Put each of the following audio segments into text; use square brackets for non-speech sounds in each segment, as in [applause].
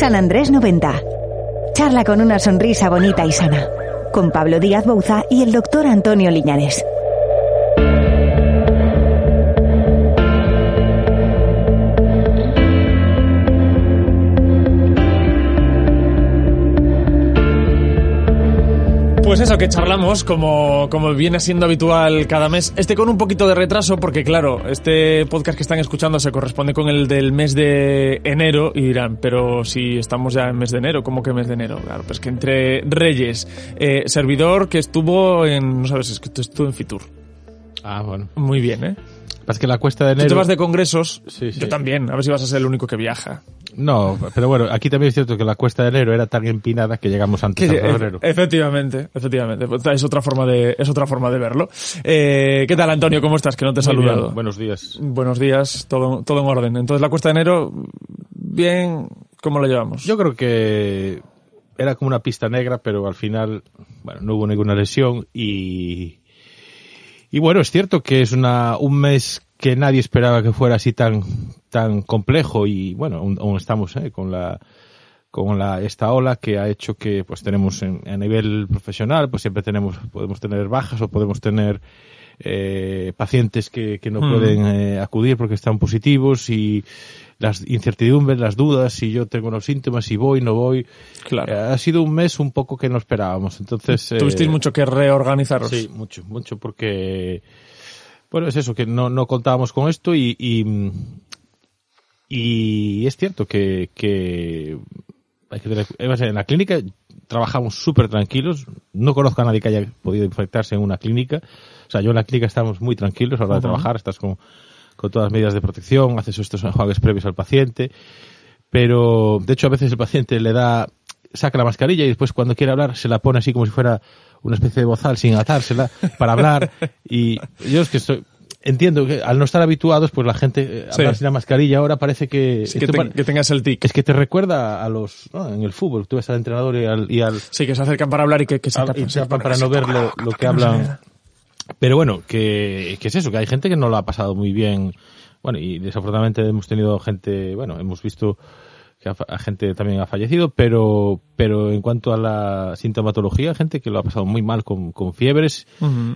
San Andrés 90. Charla con una sonrisa bonita y sana. Con Pablo Díaz Bouza y el doctor Antonio Liñanes. Pues eso, que charlamos como, como viene siendo habitual cada mes. Este con un poquito de retraso porque, claro, este podcast que están escuchando se corresponde con el del mes de enero y dirán, pero si estamos ya en mes de enero, ¿cómo que mes de enero? Claro, pues que entre Reyes, eh, servidor que estuvo en, no sabes, es que estuvo en Fitur. Ah, bueno. Muy bien, ¿eh? Es que la cuesta de Tú enero... te vas de congresos, Sí, sí. yo también, a ver si vas a ser el único que viaja. No, pero bueno, aquí también es cierto que la cuesta de enero era tan empinada que llegamos antes a febrero. e- efectivamente, efectivamente. Pues Es otra forma de, es otra forma de verlo. Eh, ¿Qué tal, Antonio? ¿Cómo estás? Que no te he Muy bien, saludado. Buenos días. Buenos días, todo, todo en orden. Entonces, la cuesta de enero, bien, ¿cómo lo llevamos? Yo creo que era como una pista negra, pero al final, bueno, no hubo ninguna lesión y y bueno, es cierto que es una un mes que nadie esperaba que fuera así tan tan complejo y bueno, aún, aún estamos eh, con la con la esta ola que ha hecho que pues tenemos en- a nivel profesional pues siempre tenemos podemos tener bajas o podemos tener eh, pacientes que, que no Hmm. pueden eh, acudir porque están positivos y las incertidumbres, las dudas, si yo tengo los síntomas, si voy, no voy. Claro. Eh, ha sido un mes un poco que no esperábamos. Entonces, eh, Tuvisteis mucho que reorganizaros. Sí, mucho, mucho, porque, bueno, es eso, que no, no contábamos con esto y, y, y es cierto que, que hay que tener- en la clínica trabajamos súper tranquilos. No conozco a nadie que haya podido infectarse en una clínica. O sea, yo en la clínica estamos muy tranquilos a la hora de trabajar, estás con, con todas las medidas de protección, haces estos enjuagues previos al paciente. Pero, de hecho, a veces el paciente le da, saca la mascarilla y después cuando quiere hablar se la pone así como si fuera una especie de bozal sin atársela para hablar. Y yo es que estoy, entiendo que al no estar habituados, pues la gente eh, Sí. hablar sin la mascarilla ahora parece que, Sí, que, te- pare- que tengas el tic. es que te recuerda a los, ¿no? en el fútbol, tú ves al entrenador y al, y al, Sí, que se acercan para hablar y que, que se Ah, tapan. y se tapan tapan, para no ver lo, lo que hablan. Pero bueno, que, que es eso, que hay gente que no lo ha pasado muy bien. Bueno, y desafortunadamente hemos tenido gente, bueno, hemos visto que a, gente también ha fallecido, pero, pero en cuanto a la sintomatología, gente que lo ha pasado muy mal con, con fiebres,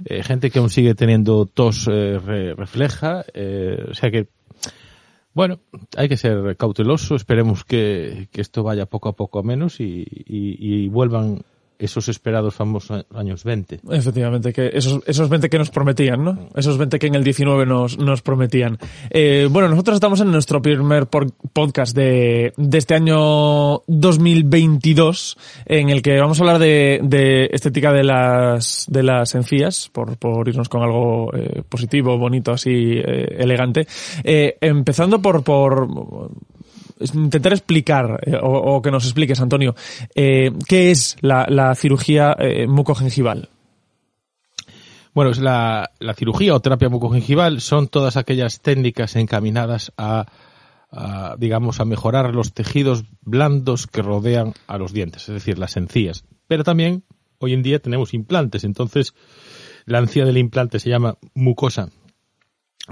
eh, gente que aún sigue teniendo tos eh, re- refleja, eh, o sea que, bueno, hay que ser cauteloso, esperemos que, que esto vaya poco a poco a menos y, y, y vuelvan esos esperados famosos años 20. Efectivamente, que esos, esos 20 que nos prometían, ¿no? Esos 20 que en el 19 nos, nos prometían. Eh, bueno, nosotros estamos en nuestro primer podcast de, de este año 2022, en el que vamos a hablar de, de estética de las, de las encías, por, por irnos con algo eh, positivo, bonito, así, eh, elegante. Empezando por, por intentar explicar eh, o, que nos expliques, Antonio, eh, qué es la, cirugía eh, mucogengival. Bueno, es la, cirugía o terapia mucogingival son todas aquellas técnicas encaminadas a, a, digamos, a mejorar los tejidos blandos que rodean a los dientes, es decir, las encías. Pero también hoy en día tenemos implantes, entonces la encía del implante se llama mucosa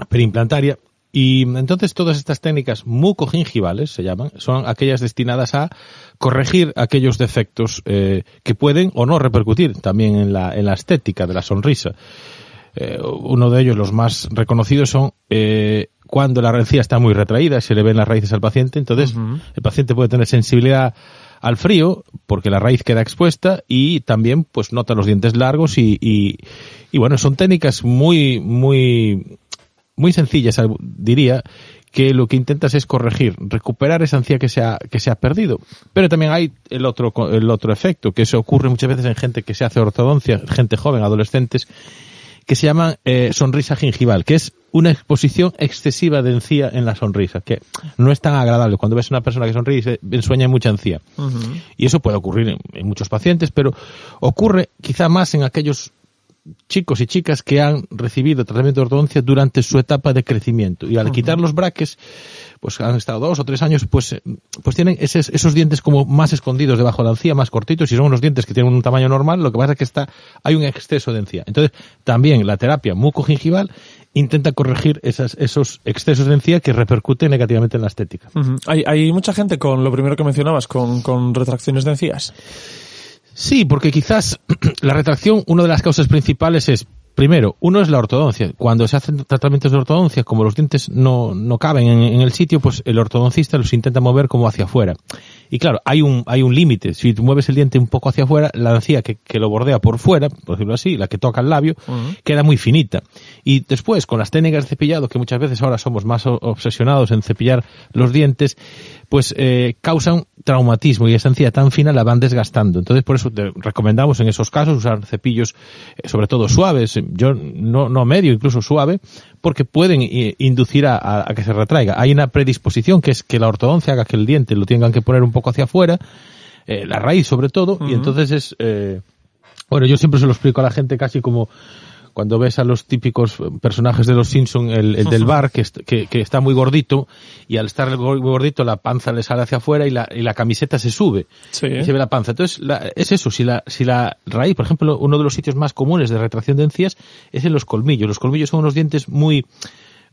perimplantaria y entonces todas estas técnicas mucogingivales se llaman, son aquellas destinadas a corregir aquellos defectos eh, que pueden o no repercutir también en la, en la estética de la sonrisa. Eh, uno de ellos, los más reconocidos, son eh, cuando la encía está muy retraída, se le ven las raíces al paciente, entonces el paciente puede tener sensibilidad al frío porque la raíz queda expuesta y también pues nota los dientes largos y, y, y bueno, son técnicas muy, muy, muy sencillas, diría, que lo que intentas es corregir, recuperar esa encía que se ha, que se ha perdido. Pero también hay el otro, el otro efecto, que eso ocurre muchas veces en gente que se hace ortodoncia, gente joven, adolescentes, que se llaman eh, sonrisa gingival, que es una exposición excesiva de encía en la sonrisa, que no es tan agradable. Cuando ves una persona que sonríe, se ensueña mucha encía. Y eso puede ocurrir en, en muchos pacientes, pero ocurre quizá más en aquellos chicos y chicas que han recibido tratamiento de ortodoncia durante su etapa de crecimiento. Y al quitar los braques, pues han estado dos o tres años, pues, eh, pues tienen esos, esos dientes como más escondidos debajo de la encía, más cortitos, y son unos dientes que tienen un tamaño normal, lo que pasa es que está, hay un exceso de encía. Entonces, también la terapia mucogingival intenta corregir esas, esos excesos de encía que repercuten negativamente en la estética. Hay, hay mucha gente con lo primero que mencionabas, con, con retracciones de encías. Sí, porque quizás [clears throat] la retracción, una de las causas principales es, primero, uno es la ortodoncia. Cuando se hacen tratamientos de ortodoncia, como los dientes no, no caben en, en el sitio, pues el ortodoncista los intenta mover como hacia afuera. Y claro, hay un, hay un límite. Si tú mueves el diente un poco hacia afuera, la encía que, que lo bordea por fuera, por decirlo así, la que toca el labio, queda muy finita. Y después, con las técnicas de cepillado, que muchas veces ahora somos más obsesionados en cepillar los dientes, pues eh, causan traumatismo y esa encía tan fina la van desgastando. Entonces, por eso te recomendamos en esos casos usar cepillos, eh, sobre todo suaves, yo no, no medio, incluso suave, porque pueden eh, inducir a, a- a que se retraiga. Hay una predisposición que es que la ortodoncia haga que el diente lo tengan que poner un poco hacia afuera, eh, la raíz sobre todo, y entonces es, eh, bueno, yo siempre se lo explico a la gente casi como cuando ves a los típicos eh, personajes de los Simpson, el, el del [laughs] bar, que, est- que, que está muy gordito, y al estar muy gordito la panza le sale hacia afuera y la, y la camiseta se sube. Sí. Y se ve la panza. Entonces, la- es eso, si la, si la raíz, por ejemplo, uno de los sitios más comunes de retracción de encías es en los colmillos. Los colmillos son unos dientes muy,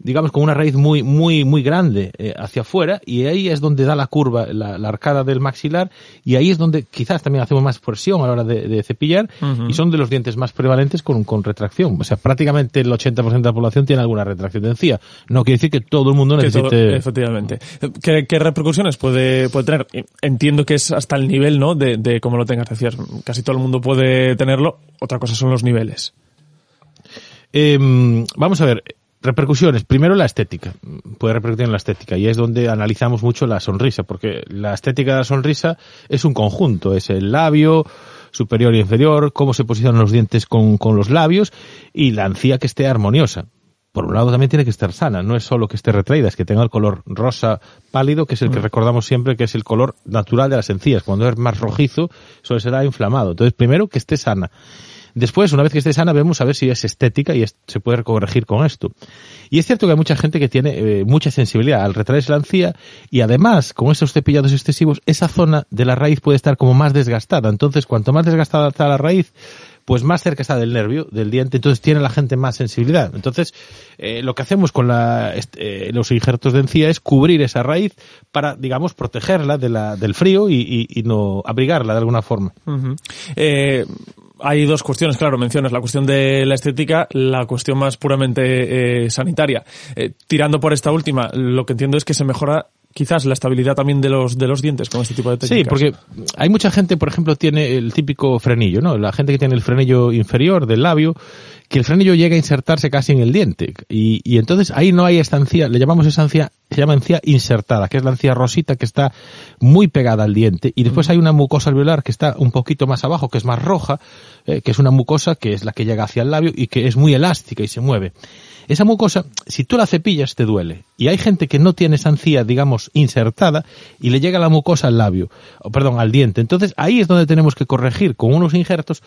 digamos, con una raíz muy, muy, muy grande eh, hacia afuera y ahí es donde da la curva, la, la arcada del maxilar y ahí es donde quizás también hacemos más presión a la hora de, de cepillar y son de los dientes más prevalentes con, con retracción. O sea, prácticamente el 80% de la población tiene alguna retracción de encía. No quiere decir que todo el mundo necesite... todo- efectivamente. ¿Qué, qué repercusiones puede, puede tener? Entiendo que es hasta el nivel, ¿no? De, de cómo lo tengas. Decías, casi todo el mundo puede tenerlo. Otra cosa son los niveles. Eh, vamos a ver, repercusiones. Primero la estética. Puede repercutir en la estética y es donde analizamos mucho la sonrisa, porque la estética de la sonrisa es un conjunto. Es el labio superior y inferior, cómo se posicionan los dientes con, con los labios y la encía que esté armoniosa. Por un lado también tiene que estar sana, no es solo que esté retraída, es que tenga el color rosa pálido, que es el que recordamos siempre que es el color natural de las encías. Cuando es más rojizo, suele será inflamado. Entonces, primero que esté sana. Después, una vez que esté sana, vemos a ver si es estética y se puede corregir con esto. Y es cierto que hay mucha gente que tiene eh, mucha sensibilidad al retraerse la encía y además, con estos cepillados excesivos, esa zona de la raíz puede estar como más desgastada. Entonces, cuanto más desgastada está la raíz, pues más cerca está del nervio, del diente, entonces tiene la gente más sensibilidad. Entonces, eh, lo que hacemos con la, eh, los injertos de encía es cubrir esa raíz para, digamos, protegerla de la, del frío y, no abrigarla de alguna forma. Hay dos cuestiones, claro, mencionas la cuestión de la estética, la cuestión más puramente eh, sanitaria. Eh, tirando por esta última, lo que entiendo es que se mejora quizás la estabilidad también de los de los dientes con este tipo de técnicas. Sí, porque hay mucha gente, por ejemplo, tiene el típico frenillo, ¿no? La gente que tiene el frenillo inferior del labio, que el frenillo llega a insertarse casi en el diente. Y, y entonces ahí no hay esta encía, le llamamos esa encía, se llama encía insertada, que es la encía rosita que está muy pegada al diente. Y después hay una mucosa alveolar que está un poquito más abajo, que es más roja, eh, que es una mucosa que es la que llega hacia el labio y que es muy elástica y se mueve. Esa mucosa, si tú la cepillas, te duele. Y hay gente que no tiene esa encía, digamos, insertada y le llega la mucosa al labio, o perdón, al diente. Entonces ahí es donde tenemos que corregir con unos injertos,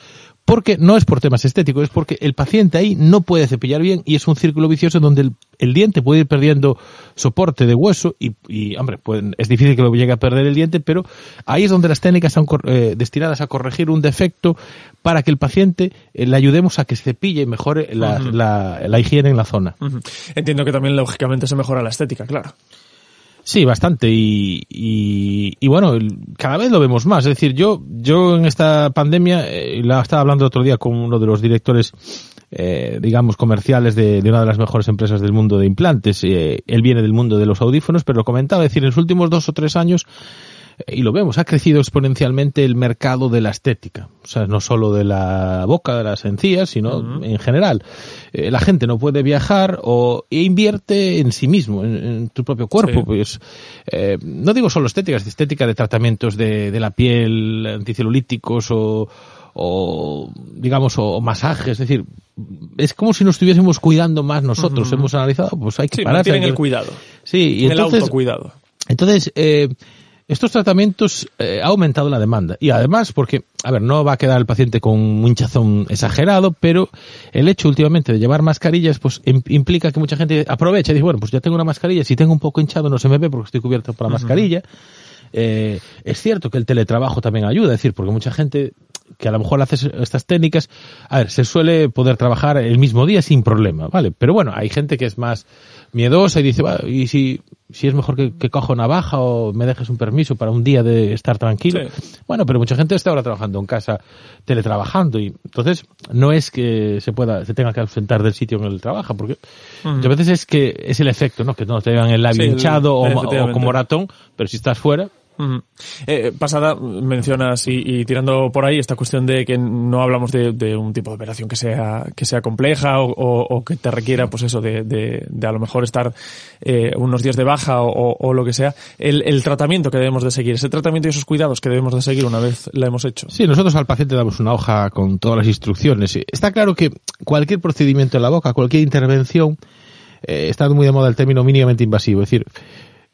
porque no es por temas estéticos, es porque el paciente ahí no puede cepillar bien y es un círculo vicioso donde el, el diente puede ir perdiendo soporte de hueso y, y, hombre, pues, es difícil que lo llegue a perder el diente, pero ahí es donde las técnicas cor- eh, destinadas a corregir un defecto para que el paciente eh, le ayudemos a que se cepille y mejore la, la- la higiene en la zona. Entiendo que también lógicamente se mejora la estética, claro. Sí, bastante. Y, y, bueno, cada vez lo vemos más. Es decir, yo, yo en esta pandemia, eh, la estaba hablando otro día con uno de los directores, eh, digamos, comerciales de, de una de las mejores empresas del mundo de implantes. Eh, él viene del mundo de los audífonos, pero lo comentaba, es decir, en los últimos dos o tres años, y lo vemos, ha crecido exponencialmente el mercado de la estética. O sea, no solo de la boca, de las encías, sino en general. Eh, la gente no puede viajar o e invierte en sí mismo, en, en tu propio cuerpo. Sí. Pues, eh, no digo solo estéticas, estética de tratamientos de, de la piel, anticelulíticos o, o digamos, o, o masajes. Es decir, es como si nos estuviésemos cuidando más nosotros. Hemos analizado, pues hay que Sí, hay el cuidado. Sí, y el entonces, autocuidado. entonces, eh, estos tratamientos eh, ha aumentado la demanda. Y además, porque, a ver, no va a quedar el paciente con un hinchazón exagerado, pero el hecho últimamente de llevar mascarillas, pues im- implica que mucha gente aprovecha y dice, bueno, pues ya tengo una mascarilla, si tengo un poco hinchado no se me ve porque estoy cubierto por la mascarilla. Eh, es cierto que el teletrabajo también ayuda, es decir, porque mucha gente que a lo mejor haces estas técnicas, a ver, se suele poder trabajar el mismo día sin problema, ¿vale? Pero bueno, hay gente que es más miedosa y dice, ¿y si, si es mejor que, que cojo navaja o me dejes un permiso para un día de estar tranquilo? Bueno, pero mucha gente está ahora trabajando en casa, teletrabajando y entonces no es que se pueda, se tenga que ausentar del sitio en el trabajo, porque muchas veces es que es el efecto, ¿no? Que no te vean el labio hinchado o, o como ratón, pero si estás fuera, eh, pasada, mencionas y, tirando por ahí esta cuestión de que no hablamos de, un tipo de operación que sea, que sea compleja o, que te requiera, pues eso, de, a lo mejor estar eh, unos días de baja o, lo que sea. El, tratamiento que debemos de seguir, ese tratamiento y esos cuidados que debemos de seguir una vez la hemos hecho. Sí, nosotros al paciente damos una hoja con todas las instrucciones. Está claro que cualquier procedimiento en la boca, cualquier intervención, eh, está muy de moda el término mínimamente invasivo. Es decir,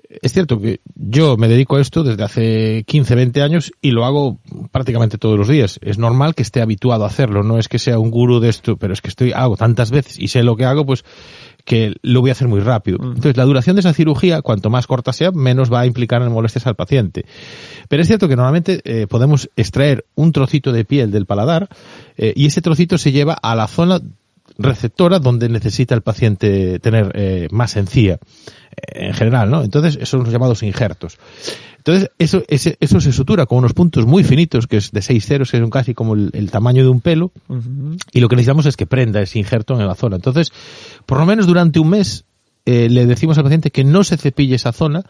es cierto que yo me dedico a esto desde hace 15, 20 años y lo hago prácticamente todos los días. Es normal que esté habituado a hacerlo, no es que sea un gurú de esto, pero es que estoy hago tantas veces y sé lo que hago, pues que lo voy a hacer muy rápido. Mm. Entonces, la duración de esa cirugía, cuanto más corta sea, menos va a implicar en molestias al paciente. Pero es cierto que normalmente eh, podemos extraer un trocito de piel del paladar eh, y ese trocito se lleva a la zona receptora donde necesita el paciente tener eh, más encía eh, en general, ¿no? Entonces, esos son los llamados injertos. Entonces, eso, eso se sutura con unos puntos muy finitos, que es de 6 ceros, que son casi como el, tamaño de un pelo, y lo que necesitamos es que prenda ese injerto en la zona. Entonces, por lo menos durante un mes, eh, le decimos al paciente que no se cepille esa zona,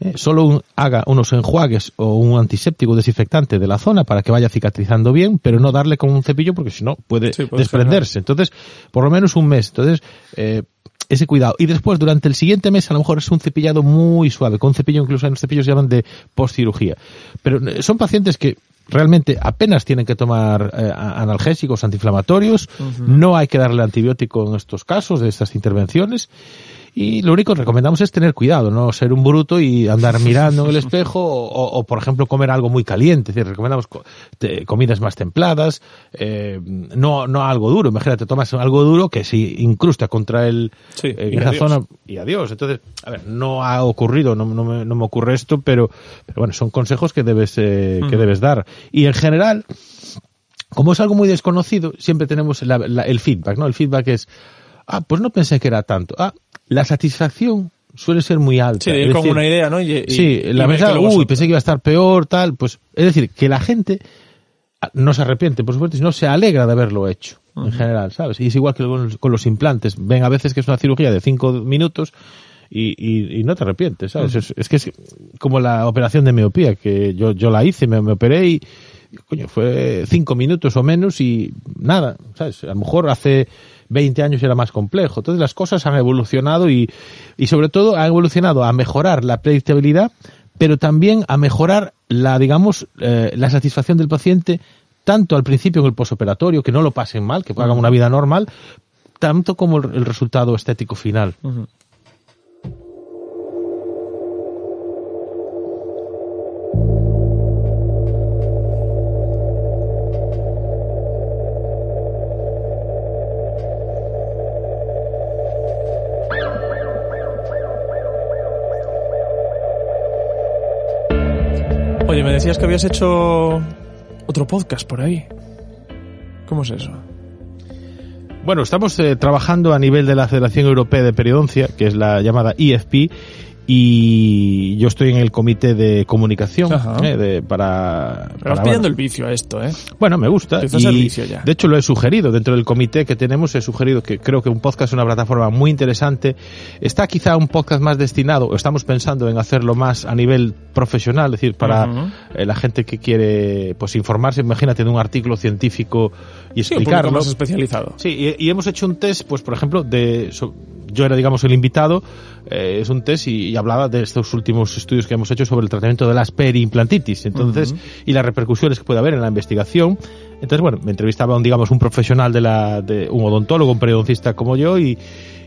eh, solo haga unos enjuagues o un antiséptico desinfectante de la zona para que vaya cicatrizando bien, pero no darle con un cepillo porque si no puede, desprenderse. Entonces, por lo menos un mes. Entonces, eh, ese cuidado. Y después, durante el siguiente mes, a lo mejor es un cepillado muy suave, con un cepillo, incluso en los cepillos se llaman de postcirugía. Pero eh, son pacientes que realmente apenas tienen que tomar analgésicos antiinflamatorios, no hay que darle antibiótico en estos casos, de estas intervenciones, y lo único que recomendamos es tener cuidado, no ser un bruto y andar mirando en el espejo o, por ejemplo, comer algo muy caliente. Es decir, recomendamos comidas más templadas, eh, no, no algo duro. Imagínate, tomas algo duro que se incrusta contra el, en esa zona y adiós. Entonces, a ver, no ha ocurrido, no, no, me, no me ocurre esto, pero, pero bueno, son consejos que debes, eh, que debes dar. Y en general, como es algo muy desconocido, siempre tenemos el feedback, ¿no? El feedback es, ah, pues no pensé que era tanto. Ah, la satisfacción suele ser muy alta. Sí, es como una idea, ¿no? sí, la verdad, uy, pensé que iba a estar peor, tal, pues, es decir, que la gente no se arrepiente, por supuesto, sino se alegra de haberlo hecho, en general, ¿sabes? Y es igual que con los, implantes. Ven a veces que es una cirugía de cinco minutos y, y, no te arrepientes, ¿sabes? es, que es como la operación de miopía, que yo, yo la hice, me, me operé y, coño, fue cinco minutos o menos y nada, ¿sabes? A lo mejor hace 20 años era más complejo. Entonces las cosas han evolucionado y, y sobre todo han evolucionado a mejorar la predictabilidad, pero también a mejorar la, digamos, eh, la satisfacción del paciente tanto al principio en el posoperatorio, que no lo pasen mal, que hagan una vida normal, tanto como el, resultado estético final. Me decías que habías hecho otro podcast por ahí. ¿Cómo es eso? Bueno, estamos eh, trabajando a nivel de la Federación Europea de Periodoncia, que es la llamada IFP, y yo estoy en el comité de comunicación eh, de, para, Pero vas pillando el vicio a esto, ¿eh? Bueno, me gusta. Y, De hecho, lo he sugerido dentro del comité que tenemos. He sugerido que creo que un podcast es una plataforma muy interesante. Está quizá un podcast más destinado, o estamos pensando en hacerlo más a nivel profesional, es decir, para eh, la gente que quiere pues informarse. Imagínate de un artículo científico y explicarlo. más especializado. Sí, y, hemos hecho un test, pues por ejemplo, de yo era, digamos, el invitado, eh, es un test y, hablaba de estos últimos estudios que hemos hecho sobre el tratamiento de las periimplantitis, entonces, y las repercusiones que puede haber en la investigación. Entonces, bueno, me entrevistaba un, digamos, un profesional de la, de un odontólogo, un periodoncista como yo, y,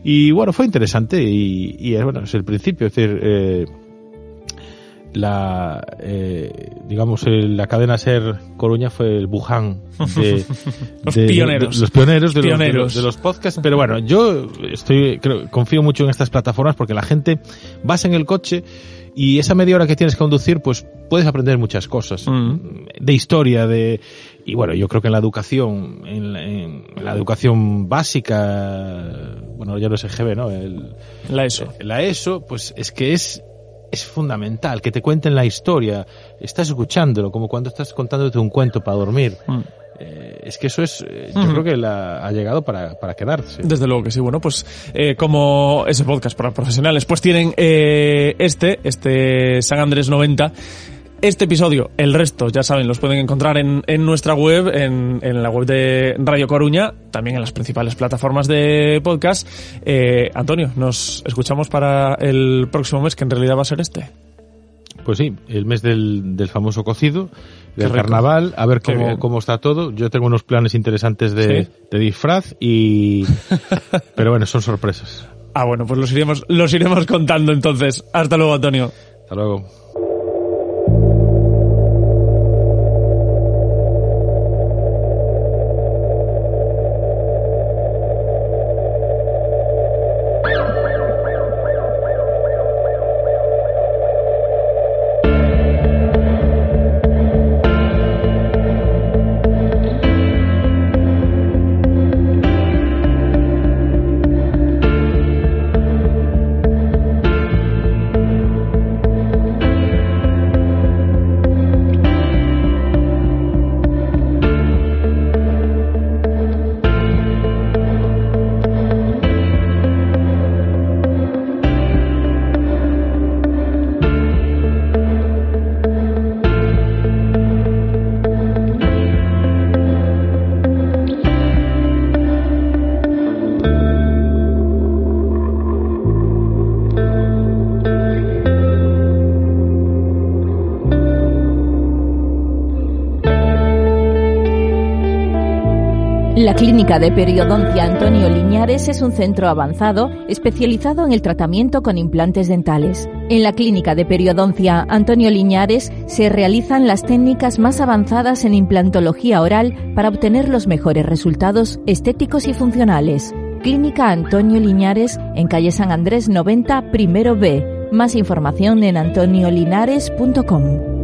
y bueno, fue interesante y, y bueno, es el principio, es decir, eh, la eh, digamos la cadena ser Coruña fue el Wuhan de, [laughs] los pioneros los pioneros, de, Los, de, los, podcasts pero bueno yo estoy confío mucho en estas plataformas porque la gente vas en el coche y esa media hora que tienes que conducir, pues puedes aprender muchas cosas Mm. de historia, de y bueno, yo creo que en la educación, en la, en la educación básica, bueno, ya no es el GB, ¿no? El, La ESO. la ESO, pues es que es es fundamental que te cuenten la historia, estás escuchándolo como cuando estás contándote un cuento para dormir. Mm. Eh, es que eso es, eh, yo creo que la, ha llegado para, para quedarse. Desde luego que sí. Bueno, pues eh, como ese podcast para profesionales, pues tienen eh, este, este San Andrés 90. Este episodio, el resto, ya saben, los pueden encontrar en, en nuestra web, en, en la web de Radio Coruña, también en las principales plataformas de podcast. Eh, Antonio, nos escuchamos para el próximo mes, que en realidad va a ser este. Pues sí, el mes del, del famoso cocido, del carnaval, a ver cómo, cómo está todo. Yo tengo unos planes interesantes de, ¿Sí? de disfraz y... [laughs] Pero bueno, son sorpresas. Ah, bueno, pues los iremos, los iremos contando entonces. Hasta luego, Antonio. Hasta luego. La Clínica de Periodoncia Antonio Liñares es un centro avanzado especializado en el tratamiento con implantes dentales. En la Clínica de Periodoncia Antonio Liñares se realizan las técnicas más avanzadas en implantología oral para obtener los mejores resultados estéticos y funcionales. Clínica Antonio Liñares en calle San Andrés 90, primero B. Más información en antoniolinares.com.